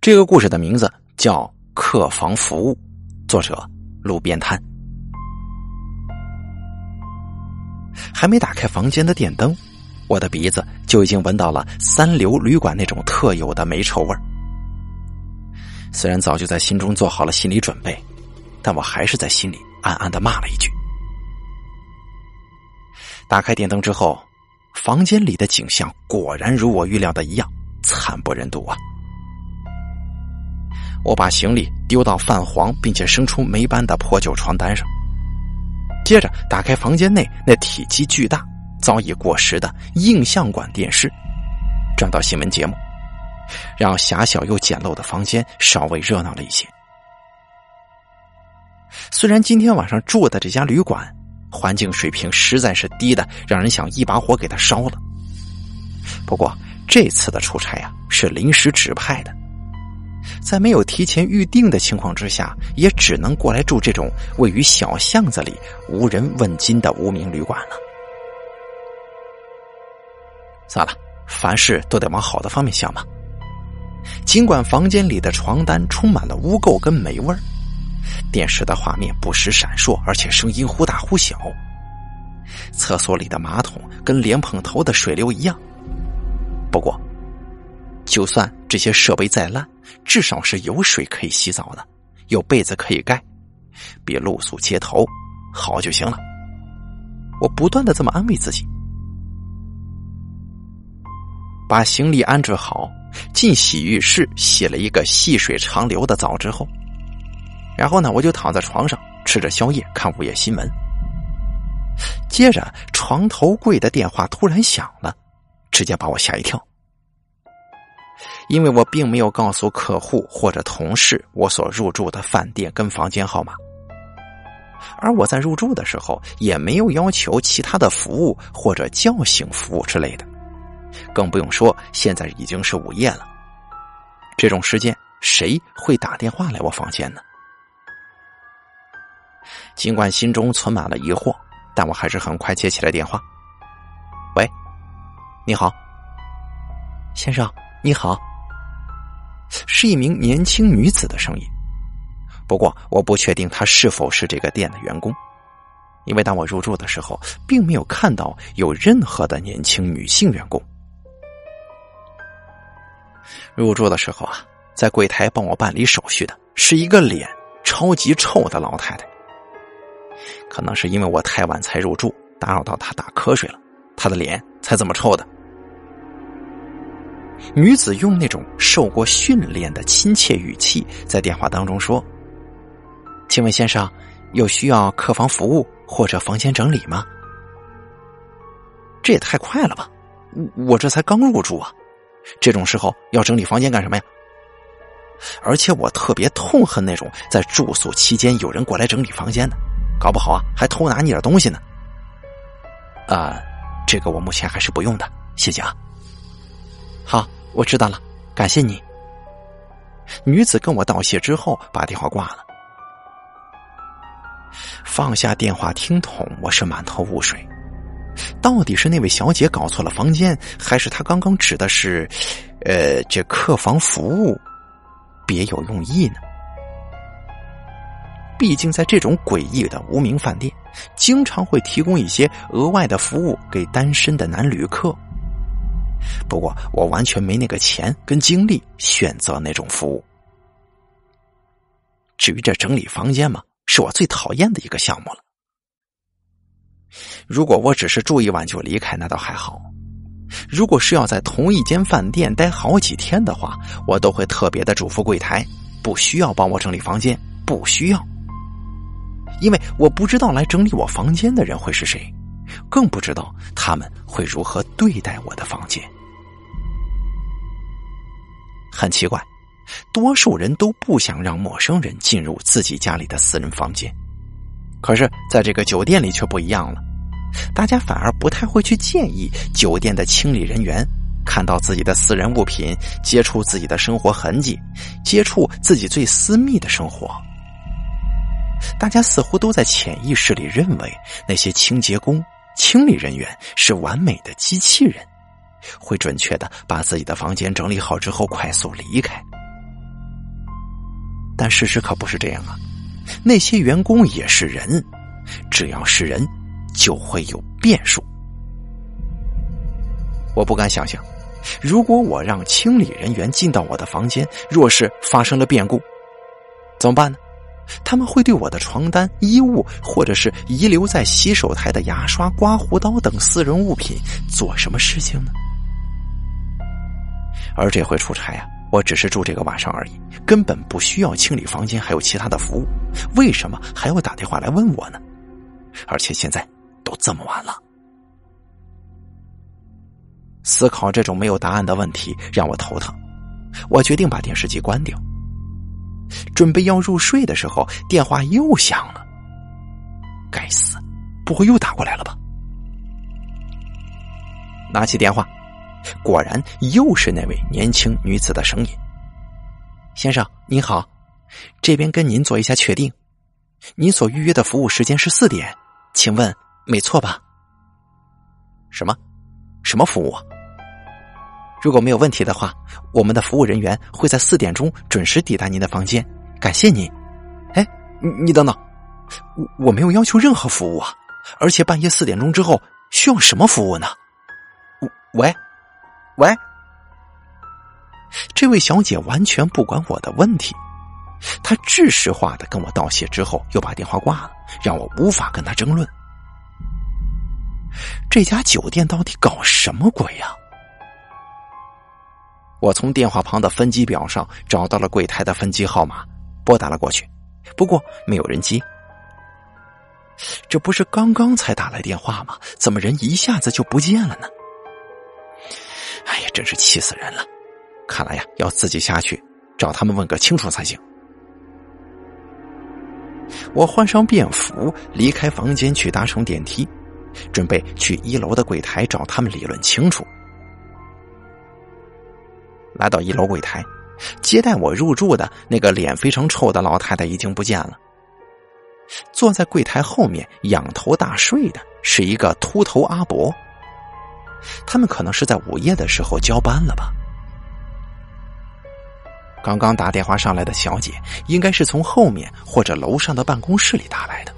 这个故事的名字叫《客房服务》，作者路边摊。还没打开房间的电灯，我的鼻子就已经闻到了三流旅馆那种特有的霉臭味虽然早就在心中做好了心理准备，但我还是在心里暗暗的骂了一句。打开电灯之后，房间里的景象果然如我预料的一样惨不忍睹啊！我把行李丢到泛黄并且生出霉斑的破旧床单上。接着打开房间内那体积巨大、早已过时的映像管电视，转到新闻节目，让狭小又简陋的房间稍微热闹了一些。虽然今天晚上住的这家旅馆环境水平实在是低的，让人想一把火给它烧了。不过这次的出差呀是临时指派的。在没有提前预定的情况之下，也只能过来住这种位于小巷子里、无人问津的无名旅馆了。算了，凡事都得往好的方面想吧。尽管房间里的床单充满了污垢跟霉味儿，电视的画面不时闪烁，而且声音忽大忽小，厕所里的马桶跟莲蓬头的水流一样。不过，就算这些设备再烂，至少是有水可以洗澡的，有被子可以盖，比露宿街头好就行了。我不断的这么安慰自己。把行李安置好，进洗浴室洗了一个细水长流的澡之后，然后呢，我就躺在床上吃着宵夜看午夜新闻。接着，床头柜的电话突然响了，直接把我吓一跳。因为我并没有告诉客户或者同事我所入住的饭店跟房间号码，而我在入住的时候也没有要求其他的服务或者叫醒服务之类的，更不用说现在已经是午夜了。这种时间谁会打电话来我房间呢？尽管心中存满了疑惑，但我还是很快接起了电话。喂，你好，先生，你好。是一名年轻女子的声音，不过我不确定她是否是这个店的员工，因为当我入住的时候，并没有看到有任何的年轻女性员工。入住的时候啊，在柜台帮我办理手续的是一个脸超级臭的老太太，可能是因为我太晚才入住，打扰到她打瞌睡了，她的脸才这么臭的。女子用那种受过训练的亲切语气在电话当中说：“请问先生，有需要客房服务或者房间整理吗？”这也太快了吧！我这才刚入住啊，这种时候要整理房间干什么呀？而且我特别痛恨那种在住宿期间有人过来整理房间的，搞不好啊还偷拿你点东西呢。啊，这个我目前还是不用的，谢谢啊。好，我知道了，感谢你。女子跟我道谢之后，把电话挂了。放下电话听筒，我是满头雾水，到底是那位小姐搞错了房间，还是她刚刚指的是，呃，这客房服务别有用意呢？毕竟在这种诡异的无名饭店，经常会提供一些额外的服务给单身的男旅客。不过我完全没那个钱跟精力选择那种服务。至于这整理房间嘛，是我最讨厌的一个项目了。如果我只是住一晚就离开，那倒还好；如果是要在同一间饭店待好几天的话，我都会特别的嘱咐柜台，不需要帮我整理房间，不需要，因为我不知道来整理我房间的人会是谁。更不知道他们会如何对待我的房间。很奇怪，多数人都不想让陌生人进入自己家里的私人房间，可是在这个酒店里却不一样了，大家反而不太会去建议酒店的清理人员看到自己的私人物品，接触自己的生活痕迹，接触自己最私密的生活。大家似乎都在潜意识里认为那些清洁工。清理人员是完美的机器人，会准确的把自己的房间整理好之后快速离开。但事实可不是这样啊！那些员工也是人，只要是人，就会有变数。我不敢想象，如果我让清理人员进到我的房间，若是发生了变故，怎么办呢？他们会对我的床单、衣物，或者是遗留在洗手台的牙刷、刮胡刀等私人物品做什么事情呢？而这回出差啊，我只是住这个晚上而已，根本不需要清理房间，还有其他的服务，为什么还要打电话来问我呢？而且现在都这么晚了，思考这种没有答案的问题让我头疼，我决定把电视机关掉。准备要入睡的时候，电话又响了。该死，不会又打过来了吧？拿起电话，果然又是那位年轻女子的声音：“先生您好，这边跟您做一下确定，您所预约的服务时间是四点，请问没错吧？”什么？什么服务？如果没有问题的话，我们的服务人员会在四点钟准时抵达您的房间。感谢您。哎，你你等等，我我没有要求任何服务啊！而且半夜四点钟之后需要什么服务呢？喂，喂，这位小姐完全不管我的问题，她制式化的跟我道谢之后，又把电话挂了，让我无法跟她争论。这家酒店到底搞什么鬼呀？我从电话旁的分机表上找到了柜台的分机号码，拨打了过去，不过没有人接。这不是刚刚才打来电话吗？怎么人一下子就不见了呢？哎呀，真是气死人了！看来呀，要自己下去找他们问个清楚才行。我换上便服，离开房间去搭乘电梯，准备去一楼的柜台找他们理论清楚。来到一楼柜台，接待我入住的那个脸非常臭的老太太已经不见了。坐在柜台后面仰头大睡的是一个秃头阿伯。他们可能是在午夜的时候交班了吧？刚刚打电话上来的小姐应该是从后面或者楼上的办公室里打来的。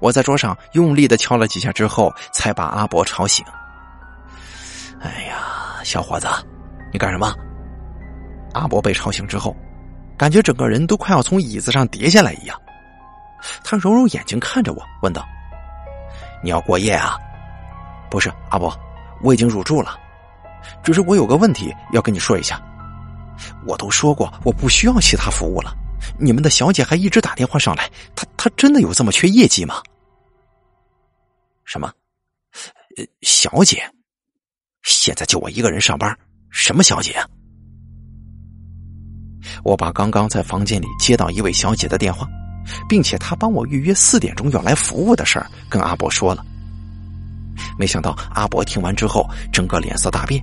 我在桌上用力的敲了几下之后，才把阿伯吵醒。哎呀，小伙子，你干什么？阿伯被吵醒之后，感觉整个人都快要从椅子上跌下来一样。他揉揉眼睛看着我，问道：“你要过夜啊？”“不是，阿伯，我已经入住了。只是我有个问题要跟你说一下。我都说过我不需要其他服务了，你们的小姐还一直打电话上来，她她真的有这么缺业绩吗？”“什么？呃，小姐？”现在就我一个人上班，什么小姐啊？我把刚刚在房间里接到一位小姐的电话，并且她帮我预约四点钟要来服务的事儿跟阿伯说了。没想到阿伯听完之后，整个脸色大变。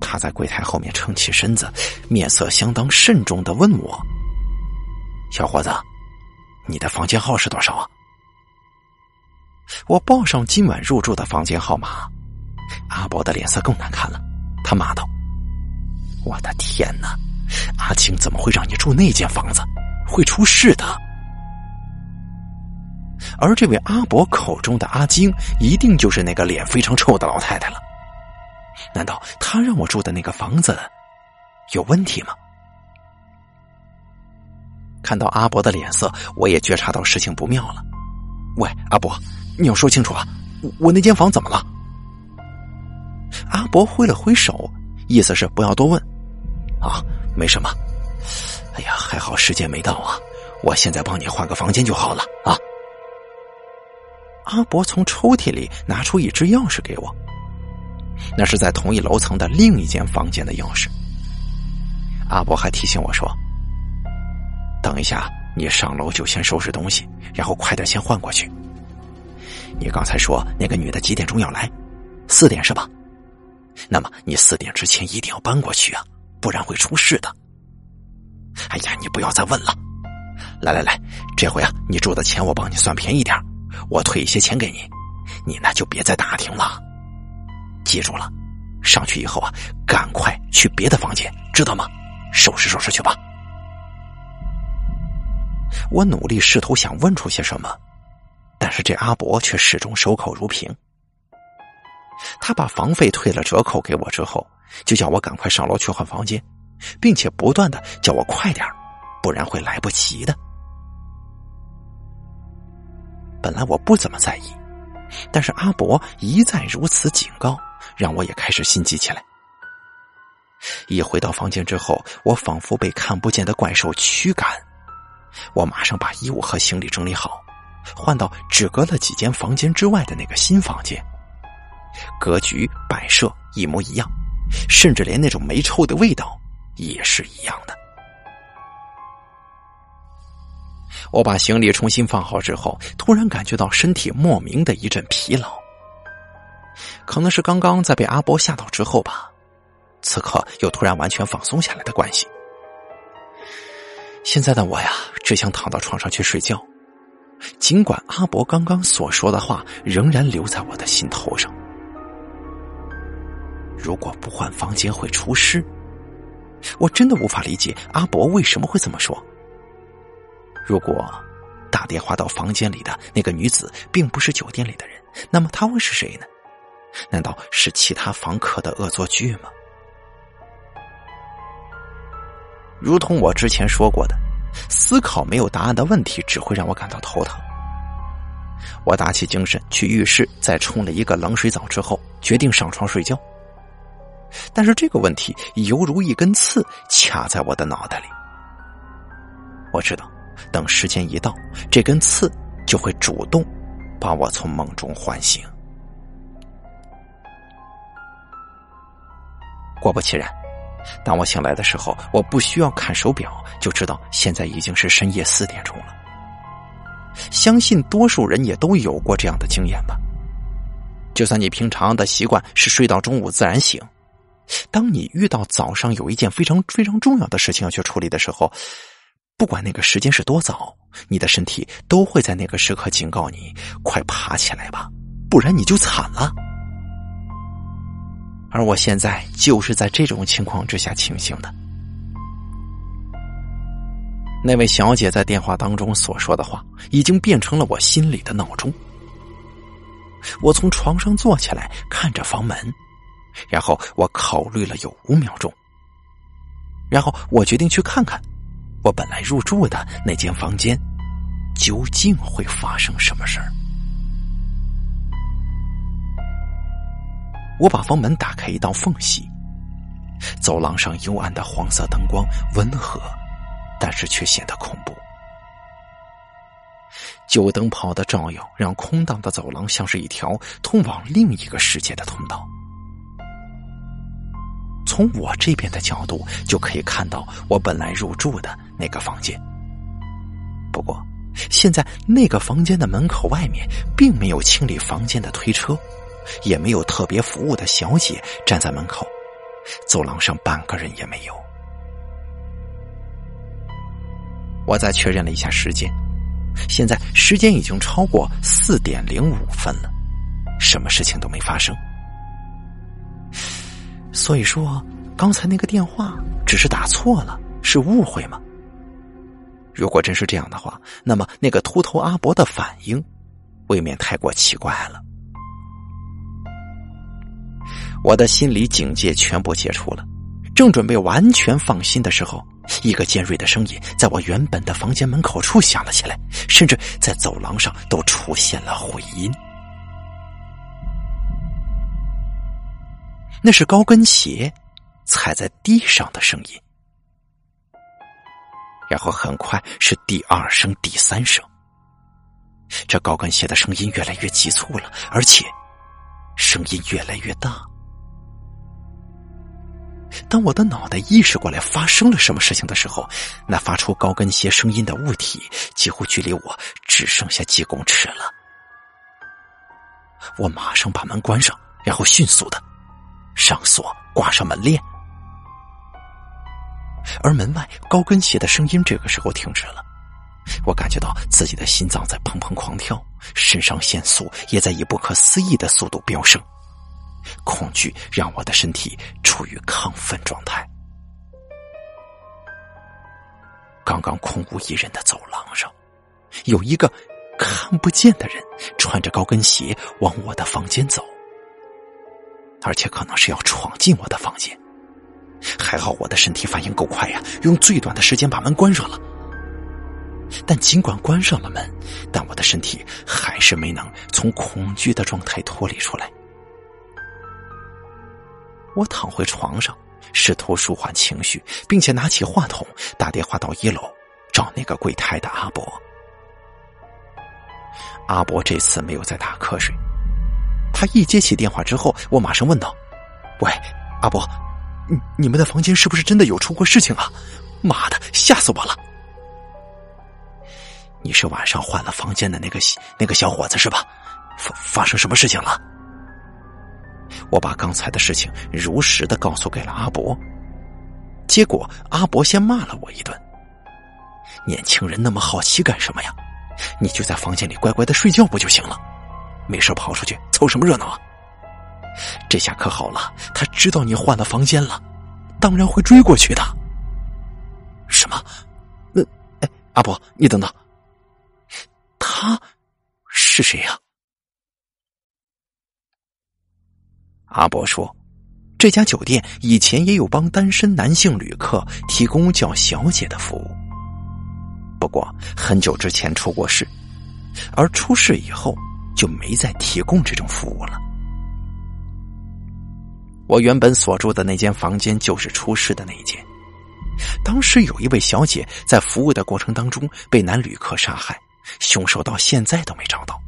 他在柜台后面撑起身子，面色相当慎重的问我：“小伙子，你的房间号是多少啊？”我报上今晚入住的房间号码。阿伯的脸色更难看了，他骂道：“我的天哪，阿青怎么会让你住那间房子？会出事的。”而这位阿伯口中的阿晶，一定就是那个脸非常臭的老太太了。难道他让我住的那个房子有问题吗？看到阿伯的脸色，我也觉察到事情不妙了。喂，阿伯，你要说清楚啊！我那间房怎么了？伯挥了挥手，意思是不要多问。啊，没什么。哎呀，还好时间没到啊！我现在帮你换个房间就好了啊。阿伯从抽屉里拿出一支钥匙给我，那是在同一楼层的另一间房间的钥匙。阿伯还提醒我说：“等一下，你上楼就先收拾东西，然后快点先换过去。你刚才说那个女的几点钟要来？四点是吧？”那么你四点之前一定要搬过去啊，不然会出事的。哎呀，你不要再问了。来来来，这回啊，你住的钱我帮你算便宜点我退一些钱给你。你呢就别再打听了。记住了，上去以后啊，赶快去别的房间，知道吗？收拾收拾去吧。我努力试图想问出些什么，但是这阿伯却始终守口如瓶。他把房费退了折扣给我之后，就叫我赶快上楼去换房间，并且不断的叫我快点不然会来不及的。本来我不怎么在意，但是阿伯一再如此警告，让我也开始心急起来。一回到房间之后，我仿佛被看不见的怪兽驱赶。我马上把衣物和行李整理好，换到只隔了几间房间之外的那个新房间。格局摆设一模一样，甚至连那种霉臭的味道也是一样的。我把行李重新放好之后，突然感觉到身体莫名的一阵疲劳，可能是刚刚在被阿波吓到之后吧，此刻又突然完全放松下来的关系。现在的我呀，只想躺到床上去睡觉，尽管阿伯刚刚所说的话仍然留在我的心头上。如果不换房间会出事，我真的无法理解阿伯为什么会这么说。如果打电话到房间里的那个女子并不是酒店里的人，那么她会是谁呢？难道是其他房客的恶作剧吗？如同我之前说过的，思考没有答案的问题只会让我感到头疼。我打起精神去浴室，在冲了一个冷水澡之后，决定上床睡觉。但是这个问题犹如一根刺卡在我的脑袋里。我知道，等时间一到，这根刺就会主动把我从梦中唤醒。果不其然，当我醒来的时候，我不需要看手表就知道现在已经是深夜四点钟了。相信多数人也都有过这样的经验吧。就算你平常的习惯是睡到中午自然醒。当你遇到早上有一件非常非常重要的事情要去处理的时候，不管那个时间是多早，你的身体都会在那个时刻警告你：快爬起来吧，不然你就惨了。而我现在就是在这种情况之下清醒的。那位小姐在电话当中所说的话，已经变成了我心里的闹钟。我从床上坐起来，看着房门。然后我考虑了有五秒钟，然后我决定去看看，我本来入住的那间房间究竟会发生什么事儿。我把房门打开一道缝隙，走廊上幽暗的黄色灯光温和，但是却显得恐怖。旧灯泡的照耀让空荡的走廊像是一条通往另一个世界的通道。从我这边的角度就可以看到我本来入住的那个房间。不过，现在那个房间的门口外面并没有清理房间的推车，也没有特别服务的小姐站在门口，走廊上半个人也没有。我再确认了一下时间，现在时间已经超过四点零五分了，什么事情都没发生。所以说，刚才那个电话只是打错了，是误会吗？如果真是这样的话，那么那个秃头阿伯的反应，未免太过奇怪了。我的心理警戒全部解除了，正准备完全放心的时候，一个尖锐的声音在我原本的房间门口处响了起来，甚至在走廊上都出现了回音。那是高跟鞋踩在地上的声音，然后很快是第二声、第三声。这高跟鞋的声音越来越急促了，而且声音越来越大。当我的脑袋意识过来发生了什么事情的时候，那发出高跟鞋声音的物体几乎距离我只剩下几公尺了。我马上把门关上，然后迅速的。上锁，挂上门链，而门外高跟鞋的声音这个时候停止了。我感觉到自己的心脏在砰砰狂跳，肾上腺素也在以不可思议的速度飙升，恐惧让我的身体处于亢奋状态。刚刚空无一人的走廊上，有一个看不见的人穿着高跟鞋往我的房间走，而且可能是要闯进我的房间。还好我的身体反应够快呀，用最短的时间把门关上了。但尽管关上了门，但我的身体还是没能从恐惧的状态脱离出来。我躺回床上，试图舒缓情绪，并且拿起话筒打电话到一楼找那个柜台的阿伯。阿伯这次没有再打瞌睡，他一接起电话之后，我马上问道：“喂，阿伯，你你们的房间是不是真的有出过事情啊？妈的，吓死我了！你是晚上换了房间的那个那个小伙子是吧？发发生什么事情了？”我把刚才的事情如实的告诉给了阿伯，结果阿伯先骂了我一顿。年轻人那么好奇干什么呀？你就在房间里乖乖的睡觉不就行了？没事跑出去凑什么热闹啊？这下可好了，他知道你换了房间了，当然会追过去的。什么？那……哎，阿伯，你等等，他是谁呀？阿伯说：“这家酒店以前也有帮单身男性旅客提供叫小姐的服务，不过很久之前出过事，而出事以后就没再提供这种服务了。我原本所住的那间房间就是出事的那一间，当时有一位小姐在服务的过程当中被男旅客杀害，凶手到现在都没找到。”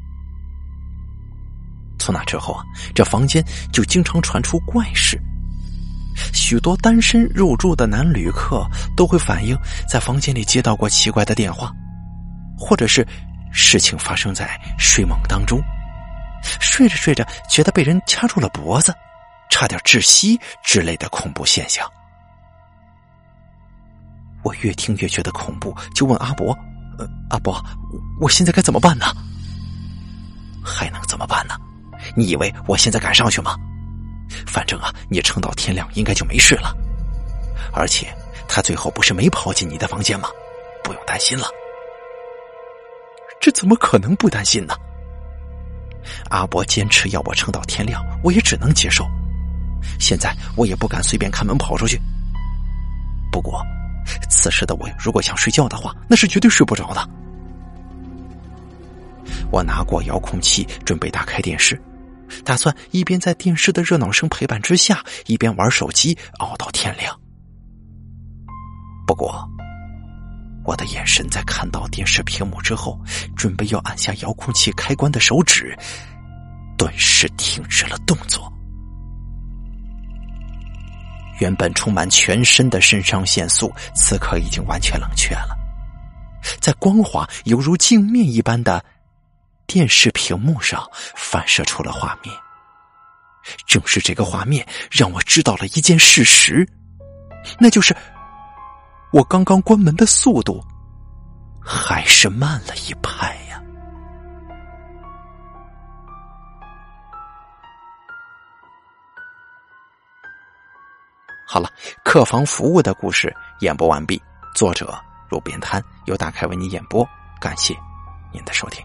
从那之后啊，这房间就经常传出怪事。许多单身入住的男旅客都会反映，在房间里接到过奇怪的电话，或者是事情发生在睡梦当中，睡着睡着觉得被人掐住了脖子，差点窒息之类的恐怖现象。我越听越觉得恐怖，就问阿伯：“呃，阿伯，我现在该怎么办呢？还能怎么办呢？”你以为我现在敢上去吗？反正啊，你撑到天亮应该就没事了。而且他最后不是没跑进你的房间吗？不用担心了。这怎么可能不担心呢？阿伯坚持要我撑到天亮，我也只能接受。现在我也不敢随便开门跑出去。不过，此时的我如果想睡觉的话，那是绝对睡不着的。我拿过遥控器，准备打开电视。打算一边在电视的热闹声陪伴之下，一边玩手机熬到天亮。不过，我的眼神在看到电视屏幕之后，准备要按下遥控器开关的手指，顿时停止了动作。原本充满全身的肾上腺素，此刻已经完全冷却了，在光滑犹如镜面一般的。电视屏幕上反射出了画面，正是这个画面让我知道了一件事实，那就是我刚刚关门的速度还是慢了一拍呀。好了，客房服务的故事演播完毕，作者路边摊由大开为你演播，感谢您的收听。